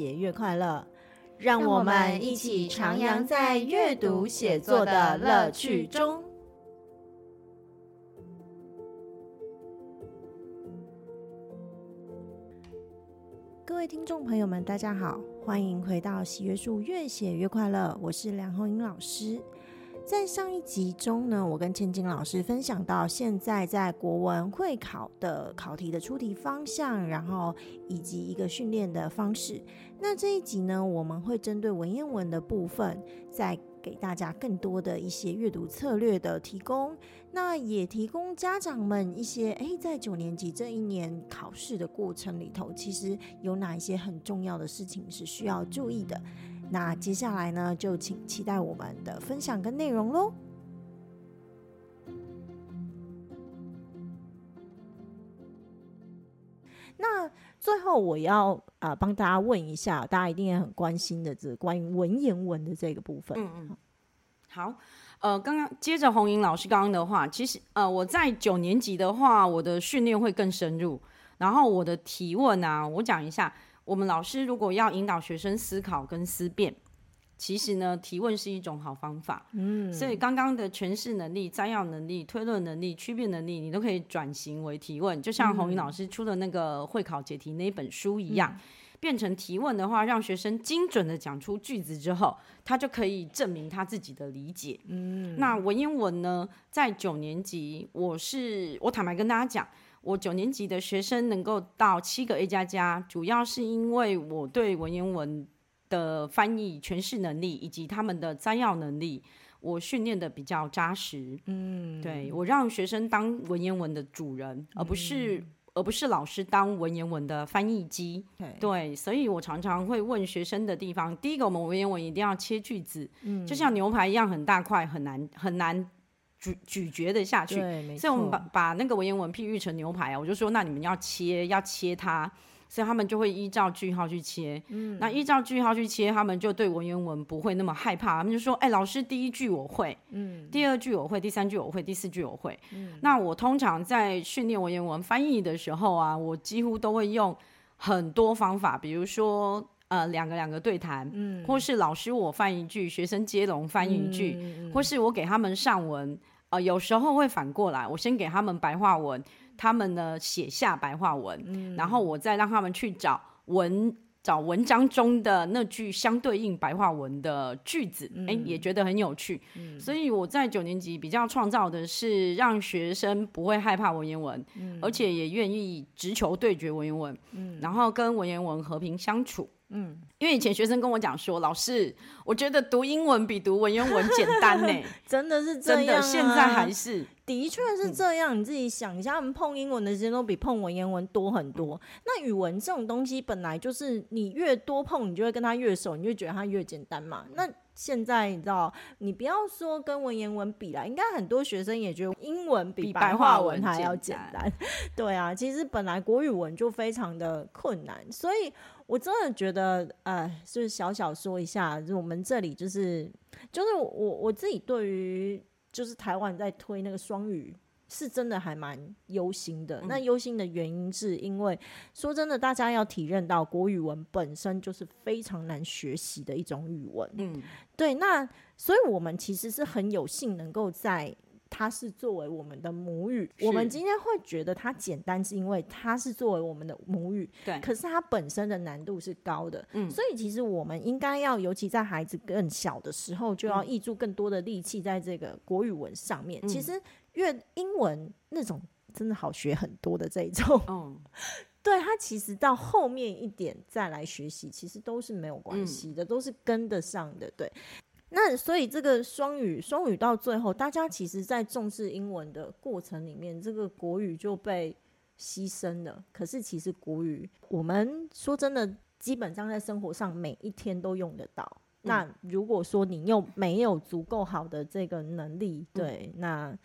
写越快乐，让我们一起徜徉在阅读写作的乐趣中。各位听众朋友们，大家好，欢迎回到喜悦树越写越快乐，我是梁红英老师。在上一集中呢，我跟千金老师分享到，现在在国文会考的考题的出题方向，然后以及一个训练的方式。那这一集呢，我们会针对文言文的部分，再给大家更多的一些阅读策略的提供。那也提供家长们一些，诶，在九年级这一年考试的过程里头，其实有哪一些很重要的事情是需要注意的。那接下来呢，就请期待我们的分享跟内容喽。那最后我要啊、帮大家问一下，大家一定也很关心的，这关于文言文的这个部分。嗯嗯，好，呃，刚刚接着虹莹老师刚刚的话，其实呃我在九年级的话，我的训练会更深入，然后我的提问啊，我讲一下。我们老师如果要引导学生思考跟思辨，其实呢，提问是一种好方法。嗯，所以刚刚的诠释能力、摘要能力、推论能力、区别能力，你都可以转型为提问。就像虹莹老师出的那个会考解题那一本书一样，嗯、变成提问的话，让学生精准的讲出句子之后，他就可以证明他自己的理解。嗯，那文言文呢，在九年级，我是我坦白跟大家讲。我九年级的学生能够到七个 A 加加，主要是因为我对文言文的翻译诠释能力以及他们的摘要能力，我训练的比较扎实。嗯，对，我让学生当文言文的主人，而不是、嗯、而不是老师当文言文的翻译机。对，对，所以我常常会问学生的地方，第一个，我们文言文一定要切句子，嗯，就像牛排一样很大块，很难很难。咀咀嚼的下去，所以我们把把那个文言文譬喻成牛排啊，我就说那你们要切，要切它，所以他们就会依照句号去切。嗯，那依照句号去切，他们就对文言文不会那么害怕。他们就说，哎、欸，老师第一句我会，嗯，第二句我会，第三句我会，第四句我会。嗯，那我通常在训练文言文翻译的时候啊，我几乎都会用很多方法，比如说呃两个两个对谈，嗯，或是老师我翻一句，学生接龙翻一句，嗯、或是我给他们上文。呃，有时候会反过来，我先给他们白话文，他们呢写下白话文，嗯，然后我再让他们去找文找文章中的那句相对应白话文的句子，哎，嗯，也觉得很有趣。嗯，所以我在九年级比较创造的是让学生不会害怕文言文，嗯，而且也愿意直球对决文言文，嗯，然后跟文言文和平相处。嗯，因为以前学生跟我讲说，老师，我觉得读英文比读文言文简单呢，真的是这样，啊，真的，现在还是，的确是这样。你自己想一下，他们碰英文的时间都比碰文言文多很多。嗯、那语文这种东西本来就是你越多碰，你就会跟他越熟，你就觉得他越简单嘛。那现在你知道，你不要说跟文言文比啦，应该很多学生也觉得英文比白话文还要简单。简单 对啊，其实本来国语文就非常的困难，所以我真的觉得，呃，就是小小说一下，就我们这里就是，就是我我自己对于就是台湾在推那个双语。是真的还蛮忧心的。那忧心的原因是因为，说真的，大家要体认到国语文本身就是非常难学习的一种语文。嗯，对。那所以我们其实是很有幸能够在它是作为我们的母语。我们今天会觉得它简单，是因为它是作为我们的母语。对。可是它本身的难度是高的。嗯。所以其实我们应该要，尤其在孩子更小的时候，就要挹注更多的力气在这个国语文上面。其实。越英文那种真的好学很多的这一种，嗯，对，他其实到后面一点再来学习，其实都是没有关系的，嗯，都是跟得上的。对，那所以这个双语，双语到最后，大家其实在重视英文的过程里面，这个国语就被牺牲了。可是其实国语，我们说真的，基本上在生活上每一天都用得到。嗯，那如果说你又没有足够好的这个能力，对，嗯，那。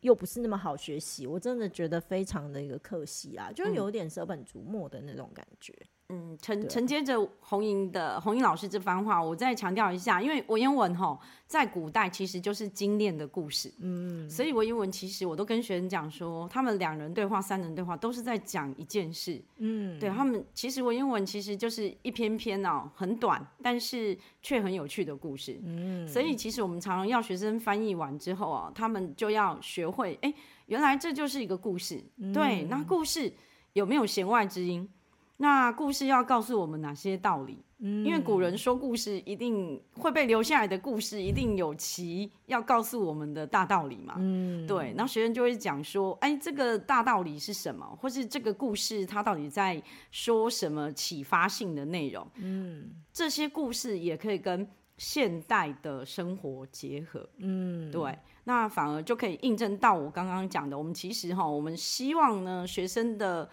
又不是那么好学习，我真的觉得非常的一个可惜啊，就是有点舍本逐末的那种感觉。嗯，承承接着红莹的红莹老师这番话，我再强调一下，因为文言文哈，在古代其实就是精炼的故事，嗯，所以文言文其实我都跟学生讲说，他们两人对话、三人对话都是在讲一件事，嗯，对他们其实文言文其实就是一篇篇哦，很短，但是却很有趣的故事，嗯，所以其实我们常常要学生翻译完之后啊，他们就要学会，哎，原来这就是一个故事，嗯、对，那故事有没有弦外之音？那故事要告诉我们哪些道理？嗯，因为古人说故事一定会被留下来的故事，一定有其要告诉我们的大道理嘛。嗯，对。那学生就会讲说，哎，这个大道理是什么？或是这个故事它到底在说什么启发性的内容？嗯，这些故事也可以跟现代的生活结合。嗯，对。那反而就可以印证到我刚刚讲的，我们其实哈，我们希望呢，学生的。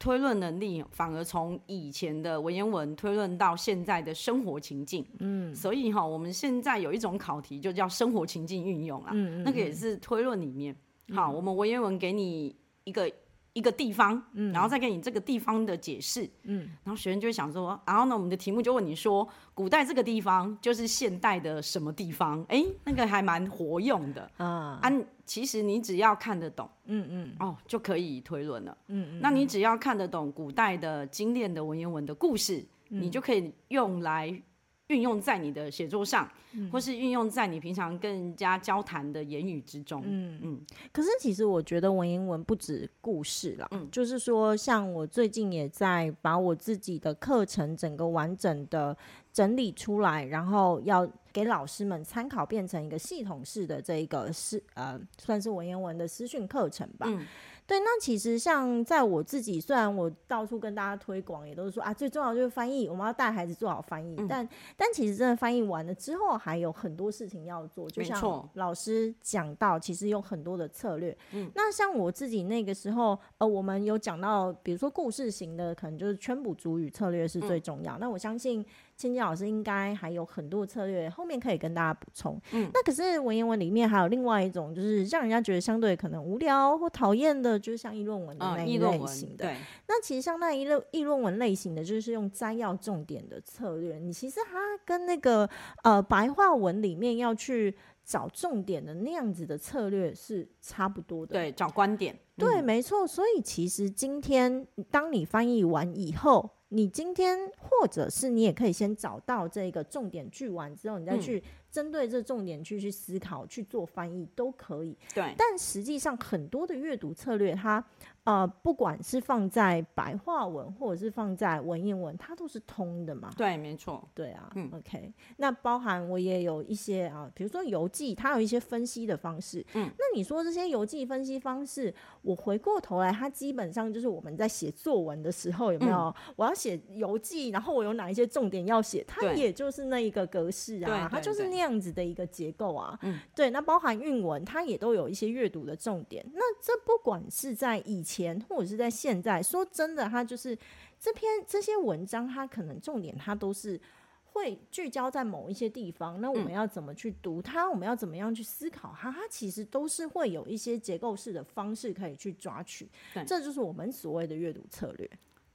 推论能力反而从以前的文言文推论到现在的生活情境，嗯，所以哈，我们现在有一种考题就叫生活情境运用啊，嗯，那个也是推论里面，好，我们文言文给你一个。一个地方，嗯，然后再给你这个地方的解释，嗯，然后学生就会想说，然后呢，我们的题目就问你说，古代这个地方就是现代的什么地方？哎，那个还蛮活用的，啊，啊，其实你只要看得懂，嗯嗯，哦，就可以推论了，嗯嗯，那你只要看得懂古代的精炼的文言文的故事，嗯，你就可以用来。运用在你的写作上，嗯、或是运用在你平常跟人家交谈的言语之中。嗯嗯。可是其实我觉得文言文不止故事啦，嗯，就是说，像我最近也在把我自己的课程整个完整的整理出来，然后要给老师们参考，变成一个系统式的这一个是呃，算是文言文的私训课程吧。嗯对，那其实像在我自己，虽然我到处跟大家推广，也都是说啊，最重要就是翻译，我们要带孩子做好翻译。嗯、但但其实真的翻译完了之后，还有很多事情要做。就像老师讲到，其实有很多的策略。嗯，那像我自己那个时候，呃，我们有讲到，比如说故事型的，可能就是圈补主语策略是最重要。嗯、那我相信。芊芊老师应该还有很多策略，后面可以跟大家补充。嗯，那可是文言文里面还有另外一种，就是让人家觉得相对可能无聊或讨厌的，就是像议论文的那一类型的。嗯、对，那其实像那一类议论文类型的，就是用摘要重点的策略。你其实它跟那个呃白话文里面要去找重点的那样子的策略是差不多的。对，找观点。对，嗯、没错。所以其实今天当你翻译完以后。你今天，或者是你也可以先找到这个重点句完之后，你再去针对这重点句去思考、去做翻译都可以。对，但实际上很多的阅读策略，它。呃，不管是放在白话文，或者是放在文言文，它都是通的嘛？对，没错。对啊，嗯，OK。那包含我也有一些啊，比如说游记，它有一些分析的方式。嗯，那你说这些游记分析方式，我回过头来，它基本上就是我们在写作文的时候有没有？嗯、我要写游记，然后我有哪一些重点要写？它也就是那一个格式啊，它就是那样子的一个结构啊。嗯，对。那包含韵文，它也都有一些阅读的重点。那这不管是在以前或者是在现在，说真的，它就是这篇这些文章，它可能重点它都是会聚焦在某一些地方。那我们要怎么去读它？我们要怎么样去思考它？它其实都是会有一些结构式的方式可以去抓取。对，这就是我们所谓的阅读策略。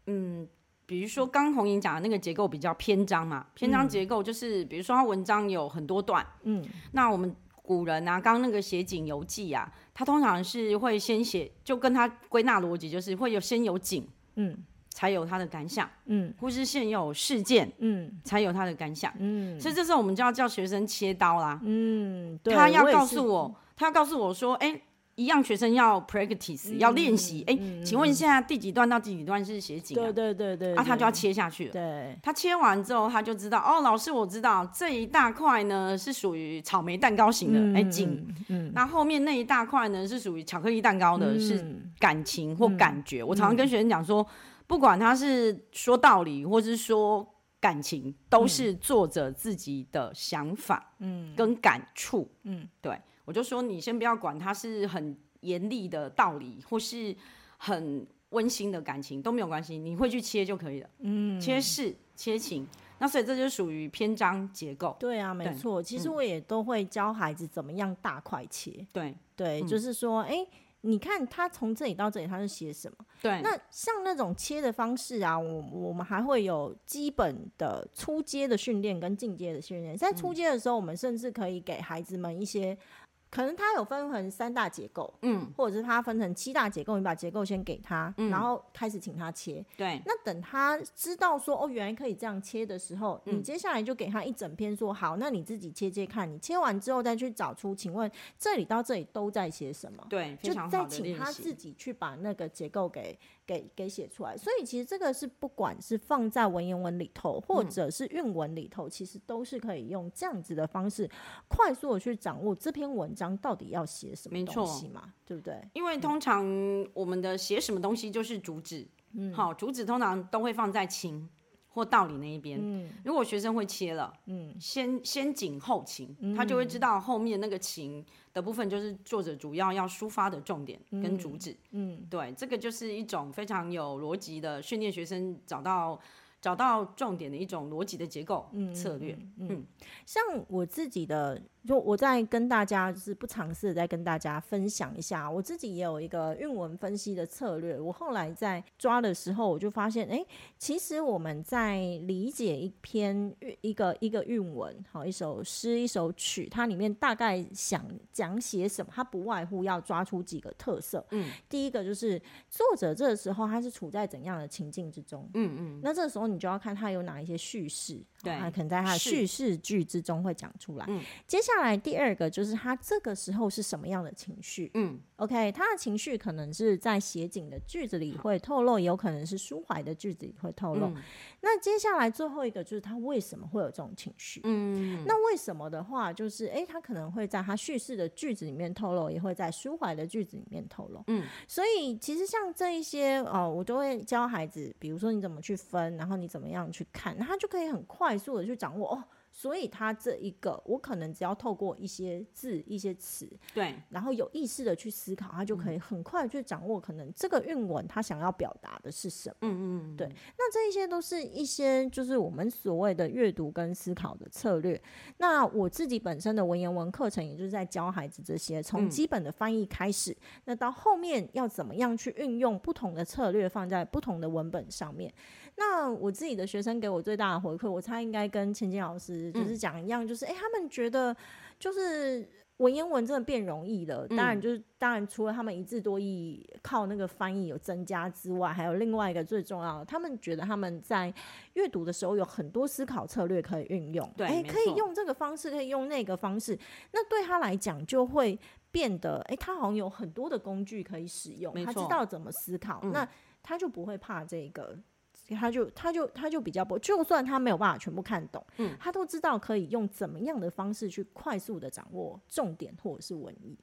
嗯，比如说刚红莹讲的那个结构比较篇章嘛，篇章结构就是比如说它文章有很多段。嗯，那我们。古人啊，刚刚那个写景游记啊，他通常是会先写，就跟他归纳逻辑就是会有先有景，嗯，才有他的感想，嗯，或是先有事件，嗯，才有他的感想，嗯，所以这时候我们就要叫学生切刀啦，嗯，对，他要告诉我，我他要告诉我说，哎、欸。一样，学生要 practice，、嗯、要练习。哎、请问现在第几段到第几段是写景、啊？对对对对。啊，他就要切下去了。对。他切完之后，他就知道哦，老师，我知道这一大块呢是属于草莓蛋糕型的，哎、嗯，景、欸。嗯。那后面那一大块呢是属于巧克力蛋糕的，嗯、是感情或感觉。嗯、我常常跟学生讲说，不管他是说道理或是说感情，都是作者自己的想法，嗯，跟感触，嗯，对。我就说，你先不要管它是很严厉的道理，或是很温馨的感情都没有关系，你会去切就可以了。嗯，切事切情，那所以这就属于篇章结构。对啊，没错。其实我也都会教孩子怎么样大块切。对对，就是说，哎、欸，你看他从这里到这里他是写什么？对。那像那种切的方式啊，我我们还会有基本的初阶的训练跟进阶的训练。在初阶的时候，我们甚至可以给孩子们一些。可能它有分成三大结构，嗯，或者是它分成七大结构，你把结构先给他，嗯，然后开始请他切，对。那等他知道说哦，原来可以这样切的时候，嗯，你接下来就给他一整篇说好，那你自己切切看，你切完之后再去找出，请问这里到这里都在写什么？对，就再请他自己去把那个结构给。给给写出来，所以其实这个是不管是放在文言文里头，或者是韵文里头，嗯，其实都是可以用这样子的方式，快速的去掌握这篇文章到底要写什么东西嘛，对不对？因为通常我们的写什么东西就是主旨，嗯，好，主旨通常都会放在情或道理那一边，嗯，如果学生会切了，嗯，先先紧后情，他就会知道后面那个情。的部分就是作者主要要抒发的重点跟主旨，嗯，嗯，对，这个就是一种非常有逻辑的训练学生找到。找到重点的一种逻辑的结构策略，嗯，嗯，像我自己的，就我在跟大家就是不尝试的在跟大家分享一下，我自己也有一个韵文分析的策略。我后来在抓的时候，我就发现，哎、欸，其实我们在理解一篇一个一个韵文，好，一首诗一首曲，它里面大概想讲写什么，它不外乎要抓出几个特色。嗯，第一个就是作者这个时候他是处在怎样的情境之中？嗯嗯，那这个时候你你就要看它有哪一些叙事，对，他可能在他的叙事句之中会讲出来。嗯，接下来第二个就是他这个时候是什么样的情绪？嗯，OK，他的情绪可能是在写景的句子里会透露，也有可能是抒怀的句子里会透露。嗯，那接下来最后一个就是他为什么会有这种情绪？嗯，那为什么的话，就是哎，他可能会在他叙事的句子里面透露，也会在抒怀的句子里面透露。嗯，所以其实像这一些哦，我都会教孩子，比如说你怎么去分，然后你怎么样。去看，那他就可以很快速的去掌握哦。所以他这一个，我可能只要透过一些字、一些词，对，然后有意识的去思考，他就可以很快去掌握可能这个韵文他想要表达的是什么。嗯嗯，对。那这一些都是一些就是我们所谓的阅读跟思考的策略。那我自己本身的文言文课程，也就是在教孩子这些，从基本的翻译开始，嗯，那到后面要怎么样去运用不同的策略放在不同的文本上面。那我自己的学生给我最大的回馈，我猜应该跟千金老师就是讲一样，就是哎、嗯欸，他们觉得就是文言文真的变容易了。当然，就是当然除了他们一字多义靠那个翻译有增加之外，还有另外一个最重要的，他们觉得他们在阅读的时候有很多思考策略可以运用。对，哎、欸，可以用这个方式，可以用那个方式。那对他来讲就会变得，哎、欸，他好像有很多的工具可以使用，他知道怎么思考，嗯、那他就不会怕这个。他就他就他就比较不，就算他没有办法全部看懂，嗯，他都知道可以用怎么样的方式去快速的掌握重点或者是文意，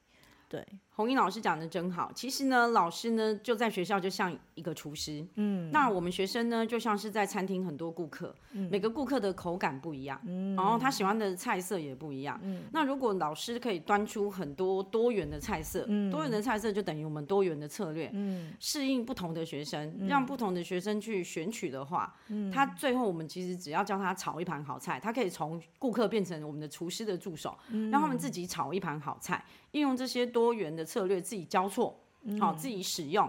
对。红英老师讲的真好。其实呢，老师呢就在学校就像一个厨师，嗯，那我们学生呢就像是在餐厅很多顾客，嗯，每个顾客的口感不一样，嗯，然后他喜欢的菜色也不一样，嗯，那如果老师可以端出很多多元的菜色，嗯，多元的菜色就等于我们多元的策略，嗯，适应不同的学生，嗯，让不同的学生去选取的话，嗯，他最后我们其实只要教他炒一盘好菜，他可以从顾客变成我们的厨师的助手，嗯，让他们自己炒一盘好菜，应用这些多元的。策略自己交错，好、自己使用，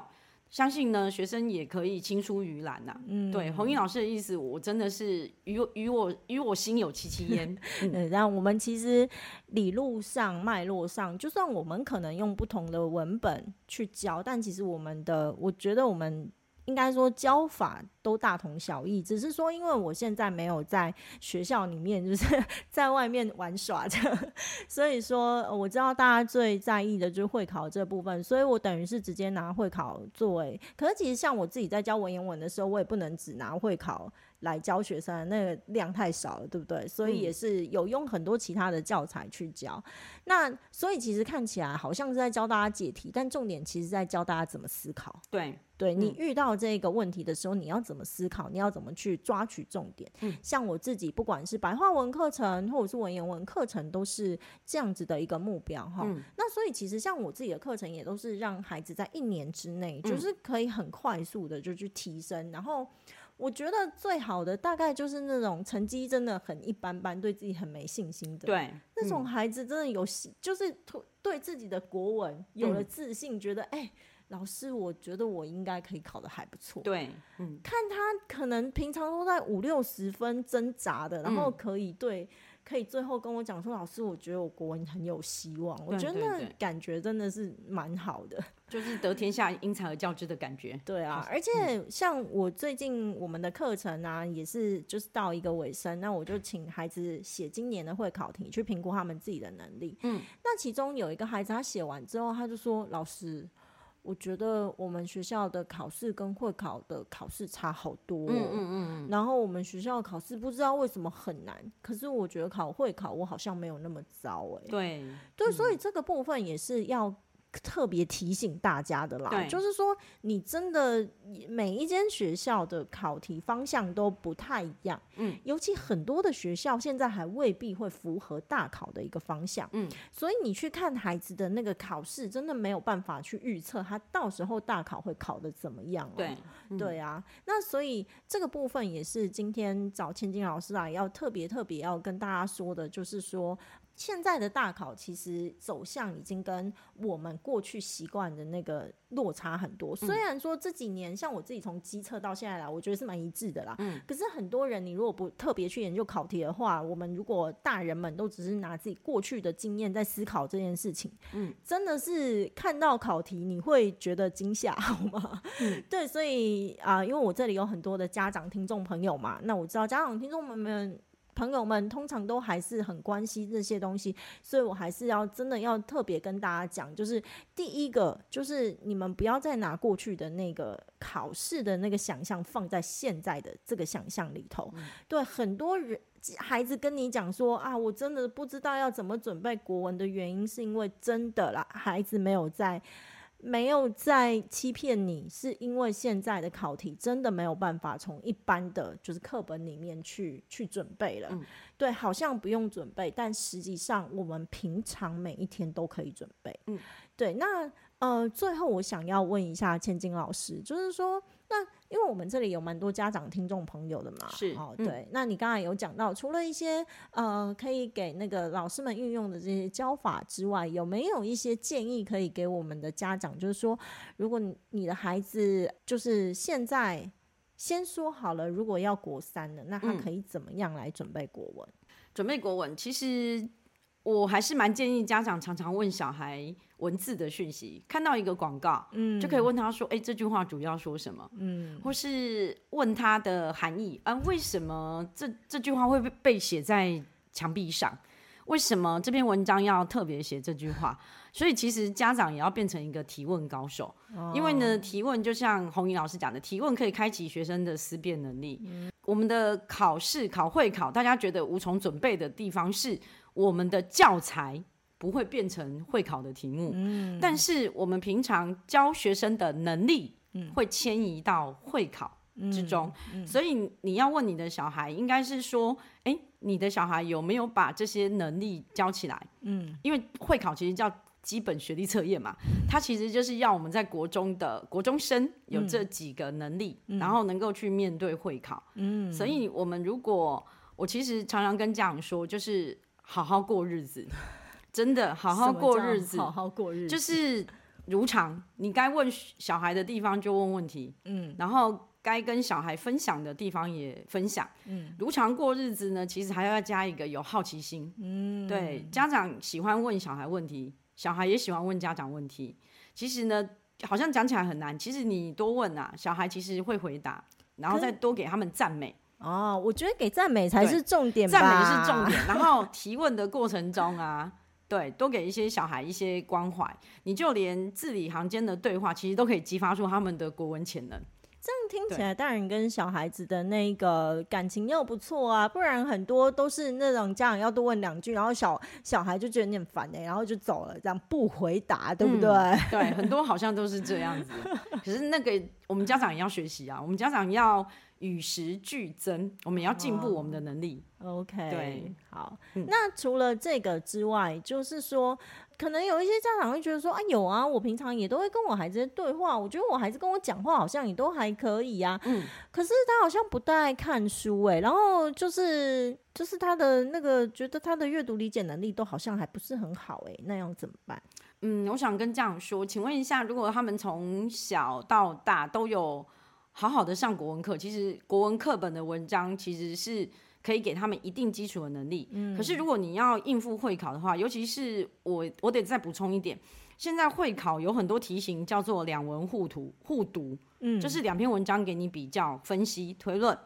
相信呢学生也可以青出于蓝呐、啊。嗯，对，红英老师的意思，我真的是与与我与我心有戚戚焉。嗯，然后我们其实理路上脉络上，就算我们可能用不同的文本去教，但其实我们的，我觉得我们。应该说教法都大同小异，只是说因为我现在没有在学校里面，就是 在外面玩耍的，所以说我知道大家最在意的就是会考这部分，所以我等于是直接拿会考作为。可是其实像我自己在教文言文的时候，我也不能只拿会考来教学生，那个量太少了，对不对？所以也是有用很多其他的教材去教。那所以其实看起来好像是在教大家解题，但重点其实在教大家怎么思考。对。对，你遇到这个问题的时候，你要怎么思考？你要怎么去抓取重点？嗯，像我自己，不管是白话文课程或者是文言文课程，都是这样子的一个目标哈。嗯，那所以其实像我自己的课程，也都是让孩子在一年之内，就是可以很快速的就去提升，然后。我觉得最好的大概就是那种成绩真的很一般般，对自己很没信心的。对，那种孩子真的有，就是对自己的国文有了自信，觉得哎。欸老师，我觉得我应该可以考的还不错。对，嗯，看他可能平常都在五六十分挣扎的，然后可以对，可以最后跟我讲说，老师，我觉得我国文很有希望。我觉得那感觉真的是蛮好的，就是得天下英才而教之的感觉。对啊，而且像我最近我们的课程啊，也是就是到一个尾声，那我就请孩子写今年的会考题，去评估他们自己的能力。嗯，那其中有一个孩子，他写完之后，他就说，老师。我觉得我们学校的考试跟会考的考试差好多，嗯嗯嗯，然后我们学校考试不知道为什么很难，可是我觉得考会考我好像没有那么糟哎，对对，所以这个部分也是要。特别提醒大家的啦，就是说，你真的每一间学校的考题方向都不太一样，嗯，尤其很多的学校现在还未必会符合大考的一个方向，嗯，所以你去看孩子的那个考试，真的没有办法去预测他到时候大考会考的怎么样喔，对，对啊，那所以这个部分也是今天找千金老师来要特别特别要跟大家说的，就是说。现在的大考其实走向已经跟我们过去习惯的那个落差很多。虽然说这几年，像我自己从机测到现在来，我觉得是蛮一致的啦。嗯。可是很多人，你如果不特别去研究考题的话，我们如果大人们都只是拿自己过去的经验在思考这件事情，嗯，真的是看到考题你会觉得惊吓，好吗？嗯。对，所以啊，因为我这里有很多的家长听众朋友嘛，那我知道家长听众们们。朋友们通常都还是很关心这些东西，所以我还是要真的要特别跟大家讲，就是第一个就是你们不要再拿过去的那个考试的那个想象放在现在的这个想象里头。嗯、对，很多人孩子跟你讲说啊，我真的不知道要怎么准备国文的原因，是因为真的啦，孩子没有在。没有在欺骗你，是因为现在的考题真的没有办法从一般的就是课本里面去去准备了。嗯。对，好像不用准备，但实际上我们平常每一天都可以准备。嗯，对。那呃，最后我想要问一下千金老师，就是说。那因为我们这里有蛮多家长听众朋友的嘛，是哦，对。嗯、那你刚才有讲到，除了一些呃可以给那个老师们运用的这些教法之外，有没有一些建议可以给我们的家长？就是说，如果你的孩子就是现在先说好了，如果要国三了，那他可以怎么样来准备国文？嗯、准备国文，其实。我还是蛮建议家长常常问小孩文字的讯息，看到一个广告，嗯，就可以问他说：“哎、欸，这句话主要说什么？”嗯，或是问他的含义啊，为什么这这句话会被被写在墙壁上？为什么这篇文章要特别写这句话？所以其实家长也要变成一个提问高手，哦、因为呢，提问就像红英老师讲的，提问可以开启学生的思辨能力。嗯、我们的考试考会考，大家觉得无从准备的地方是。我们的教材不会变成会考的题目，嗯，但是我们平常教学生的能力，会迁移到会考之中，嗯嗯，所以你要问你的小孩，应该是说，诶，你的小孩有没有把这些能力教起来？嗯，因为会考其实叫基本学历测验嘛，它其实就是要我们在国中的国中生有这几个能力，嗯，然后能够去面对会考。嗯，所以我们如果我其实常常跟家长说，就是。好好过日子，真的好好过日子，好好过日子？就是如常。你该问小孩的地方就问问题，嗯，然后该跟小孩分享的地方也分享，嗯，如常过日子呢，其实还要加一个有好奇心，嗯，对，家长喜欢问小孩问题，小孩也喜欢问家长问题。其实呢，好像讲起来很难，其实你多问啊，小孩其实会回答，然后再多给他们赞美。哦，我觉得给赞美才是重点吧，赞美是重点。然后 提问的过程中啊，对，多给一些小孩一些关怀，你就连字里行间的对话，其实都可以激发出他们的国文潜能。听起来，大人跟小孩子的那个感情又不错啊，不然很多都是那种家长要多问两句，然后小小孩就觉得你很烦哎，然后就走了，这样不回答，对不对？嗯、对，很多好像都是这样子。可是那个我们家长也要学习啊，我们家长要。与时俱增，我们也要进步我们的能力。Oh, OK，对，好。嗯、那除了这个之外，就是说，可能有一些家长会觉得说，啊，有啊，我平常也都会跟我孩子对话，我觉得我孩子跟我讲话好像也都还可以啊。嗯。可是他好像不太爱看书，哎，然后就是就是他的那个觉得他的阅读理解能力都好像还不是很好，哎，那样怎么办？嗯，我想跟家长说，请问一下，如果他们从小到大都有。好好的上国文课，其实国文课本的文章其实是可以给他们一定基础的能力。嗯，可是如果你要应付会考的话，尤其是我，我得再补充一点，现在会考有很多题型叫做两文互读，互读，嗯，就是两篇文章给你比较、分析、推论，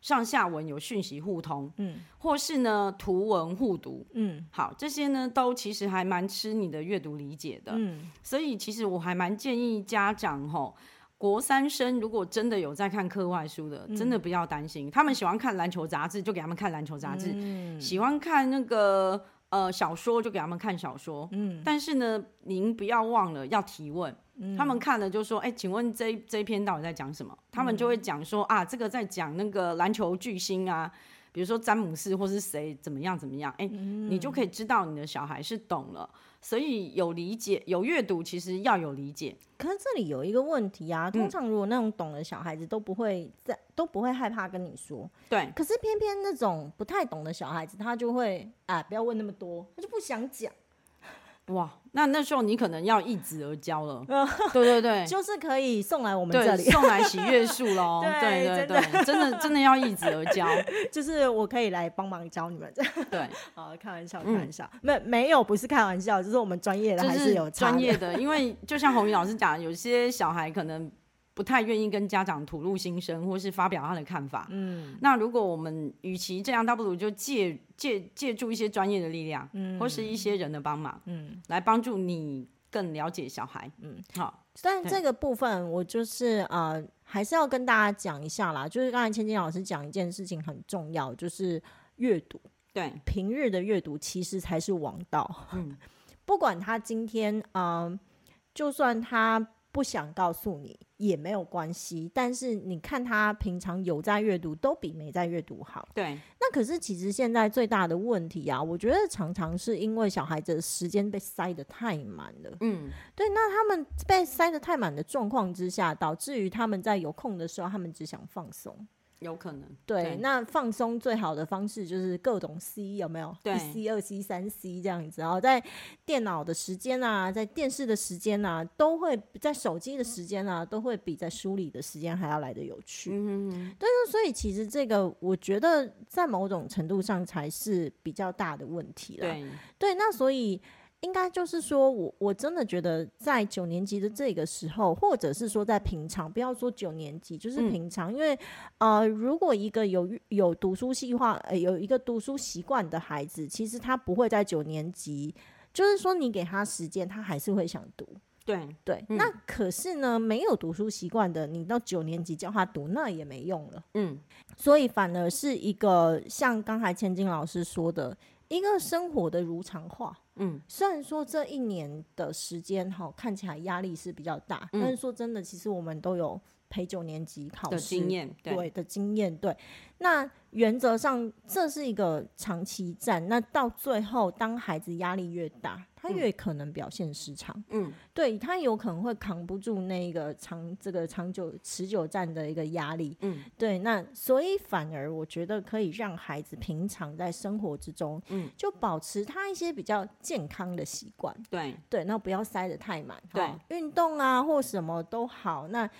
上下文有讯息互通，嗯，或是呢图文互读，嗯，好，这些呢都其实还蛮吃你的阅读理解的，嗯，所以其实我还蛮建议家长吼。国三生如果真的有在看课外书的，嗯、真的不要担心。他们喜欢看篮球杂志，就给他们看篮球杂志；嗯、喜欢看那个呃小说，就给他们看小说。嗯，但是呢，您不要忘了要提问。嗯、他们看了就说：“哎、欸，请问这这一篇到底在讲什么？”他们就会讲说：“啊，这个在讲那个篮球巨星啊。”比如说詹姆斯或是谁怎么样怎么样，哎、你就可以知道你的小孩是懂了，所以有理解有阅读，其实要有理解。可是这里有一个问题啊，通常如果那种懂的小孩子都不会在，嗯、都不会害怕跟你说。对。可是偏偏那种不太懂的小孩子，他就会啊，不要问那么多，他就不想讲。哇，那那时候你可能要一子而教了，对 对对，就是可以送来我们这里，送来喜悦树喽，对对对，真的。真的要一子而教，就是我可以来帮忙教你们，对，好，开玩笑，开玩笑，没没有，不是开玩笑，就是我们专业的还是有专业的，因为就像红云老师讲，有些小孩可能。不太愿意跟家长吐露心声，或是发表他的看法。嗯，那如果我们与其这样，倒不如就借借借助一些专业的力量，嗯，或是一些人的帮忙，嗯，来帮助你更了解小孩。嗯，好。但这个部分，我就是呃，还是要跟大家讲一下啦。就是刚才千金老师讲一件事情很重要，就是阅读。对，平日的阅读其实才是王道。嗯，不管他今天，嗯、呃，就算他。不想告诉你也没有关系，但是你看他平常有在阅读，都比没在阅读好。对，那可是其实现在最大的问题啊，我觉得常常是因为小孩子的时间被塞得太满了。嗯，对，那他们被塞得太满的状况之下，导致于他们在有空的时候，他们只想放松。有可能，对，对，那放松最好的方式就是各种 C 有没有？对，一 C、二 C、三 C 这样子，然后在电脑的时间啊，在电视的时间啊，都会在手机的时间啊，都会比在书里的时间还要来得有趣。嗯哼，对，所以其实这个我觉得在某种程度上才是比较大的问题了。对，对，那所以。应该就是说，我我真的觉得，在九年级的这个时候，或者是说在平常，不要说九年级，就是平常，嗯、因为呃，如果一个有有读书计划，呃，有一个读书习惯的孩子，其实他不会在九年级，就是说你给他时间，他还是会想读。对对，嗯、那可是呢，没有读书习惯的，你到九年级教他读，那也没用了。嗯，所以反而是一个像刚才千金老师说的。一个生活的如常化，嗯，虽然说这一年的时间哈，看起来压力是比较大，嗯、但是说真的，其实我们都有陪九年级考试的经验，对，对的经验，对。那原则上这是一个长期战，那到最后，当孩子压力越大。他越可能表现失常，嗯，对，他有可能会扛不住那个长这个长久持久战的一个压力，嗯，对，那所以反而我觉得可以让孩子平常在生活之中，嗯，就保持他一些比较健康的习惯，对。对，那不要塞得太满，对，运动啊或什么都好，那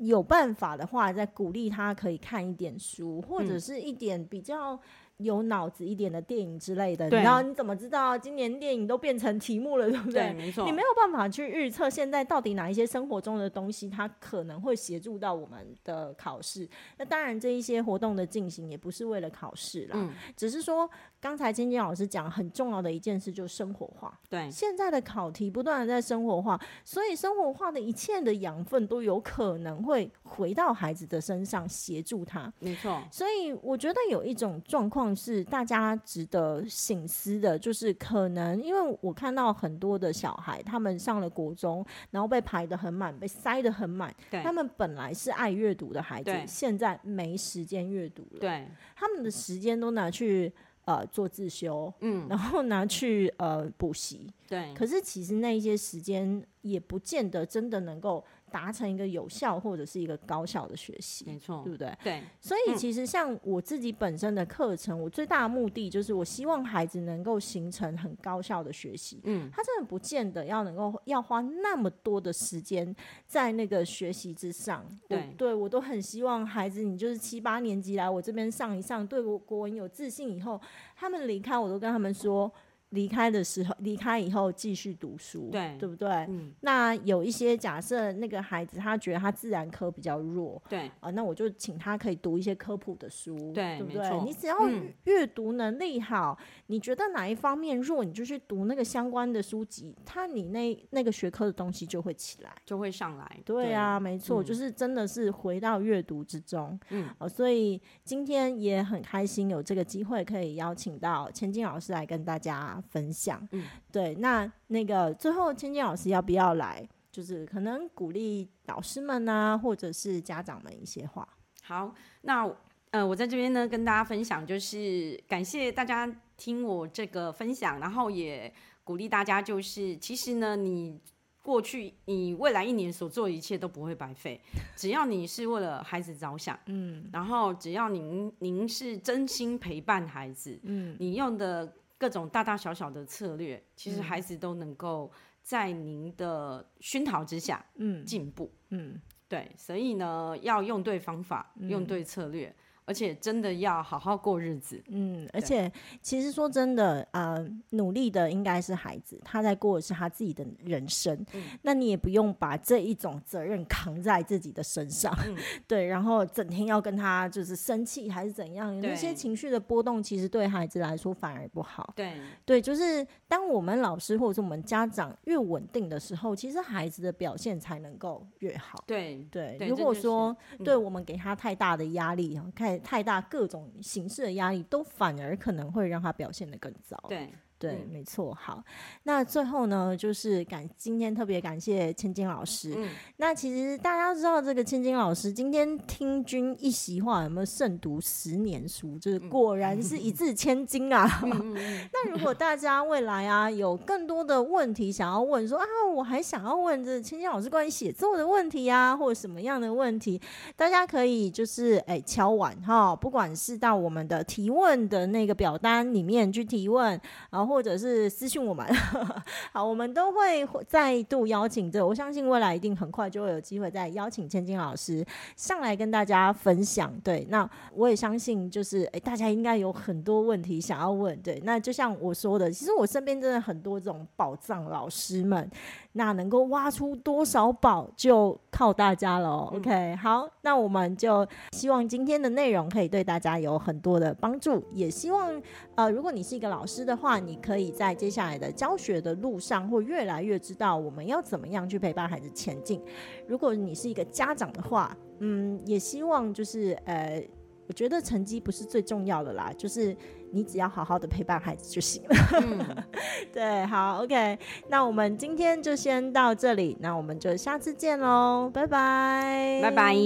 有办法的话，再鼓励他可以看一点书，或者是一点比较。有脑子一点的电影之类的，然后你怎么知道今年电影都变成题目了，对不对？对，没错。你没有办法去预测现在到底哪一些生活中的东西，它可能会协助到我们的考试。那当然，这一些活动的进行也不是为了考试啦，嗯，只是说刚才金金老师讲很重要的一件事就是生活化。对，现在的考题不断的在生活化，所以生活化的一切的养分都有可能会回到孩子的身上协助他。没错，所以我觉得有一种状况是大家值得醒思的，就是可能因为我看到很多的小孩，他们上了国中，然后被排得很满，被塞得很满。对，他们本来是爱阅读的孩子，现在没时间阅读了。对，他们的时间都拿去。呃，做自修，嗯，然后拿去呃补习，对。可是其实那一些时间也不见得真的能够。达成一个有效或者是一个高效的学习，没错，对不对？对，所以其实像我自己本身的课程，我最大的目的就是我希望孩子能够形成很高效的学习。嗯，他真的不见得要能够要花那么多的时间在那个学习之上。对，我对我都很希望孩子，你就是七八年级来我这边上一上，对我国文有自信以后，他们离开我都跟他们说。离开的时候，离开以后继续读书，对，对不对？嗯。那有一些假设，那个孩子他觉得他自然科比较弱，对啊、呃，那我就请他可以读一些科普的书，对，对不对？你只要阅读能力好，嗯，你觉得哪一方面弱，你就去读那个相关的书籍，他你那那个学科的东西就会起来，就会上来。对啊，对没错，嗯，就是真的是回到阅读之中，嗯，呃，所以今天也很开心有这个机会可以邀请到千金老师来跟大家分享。嗯对，那那个最后千金老师要不要来？就是可能鼓励老师们啊，或者是家长们一些话。好，那呃，我在这边呢跟大家分享，就是感谢大家听我这个分享，然后也鼓励大家，就是其实呢，你过去你未来一年所做的一切都不会白费，只要你是为了孩子着想，嗯，然后只要您您是真心陪伴孩子，嗯，你用的。各种大大小小的策略，其实孩子都能够在您的熏陶之下，嗯，进步，嗯，对，所以呢，要用对方法，嗯，用对策略。而且真的要好好过日子，嗯，而且其实说真的，呃，努力的应该是孩子，他在过的是他自己的人生，嗯，那你也不用把这一种责任扛在自己的身上，嗯，对，然后整天要跟他就是生气还是怎样，那些情绪的波动，其实对孩子来说反而不好，对，对，就是当我们老师或者是我们家长越稳定的时候，其实孩子的表现才能够越好，对。对，对，如果说、嗯、对我们给他太大的压力，看。太大各种形式的压力，都反而可能会让他表现得更糟。对。对，嗯、没错。好，那最后呢，就是感今天特别感谢千金老师。嗯，那其实大家知道这个千金老师今天听君一席话，有没有胜读十年书？就是果然是一 字千金啊。嗯、那如果大家未来啊有更多的问题想要问说，说啊，我还想要问这千金老师关于写作的问题啊，或者什么样的问题，大家可以就是哎敲碗哈，不管是到我们的提问的那个表单里面去提问，然后。或者是私信我们，好，我们都会再度邀请这，我相信未来一定很快就会有机会再邀请千金老师上来跟大家分享。对，那我也相信，就是诶、欸，大家应该有很多问题想要问。对，那就像我说的，其实我身边真的很多这种宝藏老师们。那能够挖出多少宝，就靠大家了。OK，好，那我们就希望今天的内容可以对大家有很多的帮助，也希望呃，如果你是一个老师的话，你可以在接下来的教学的路上，会越来越知道我们要怎么样去陪伴孩子前进。如果你是一个家长的话，嗯，也希望就是呃，我觉得成绩不是最重要的啦，就是。你只要好好的陪伴孩子就行了。嗯、对，好，OK，那我们今天就先到这里，那我们就下次见喽，拜拜，拜拜。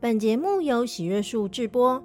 本节目由喜悦树制播，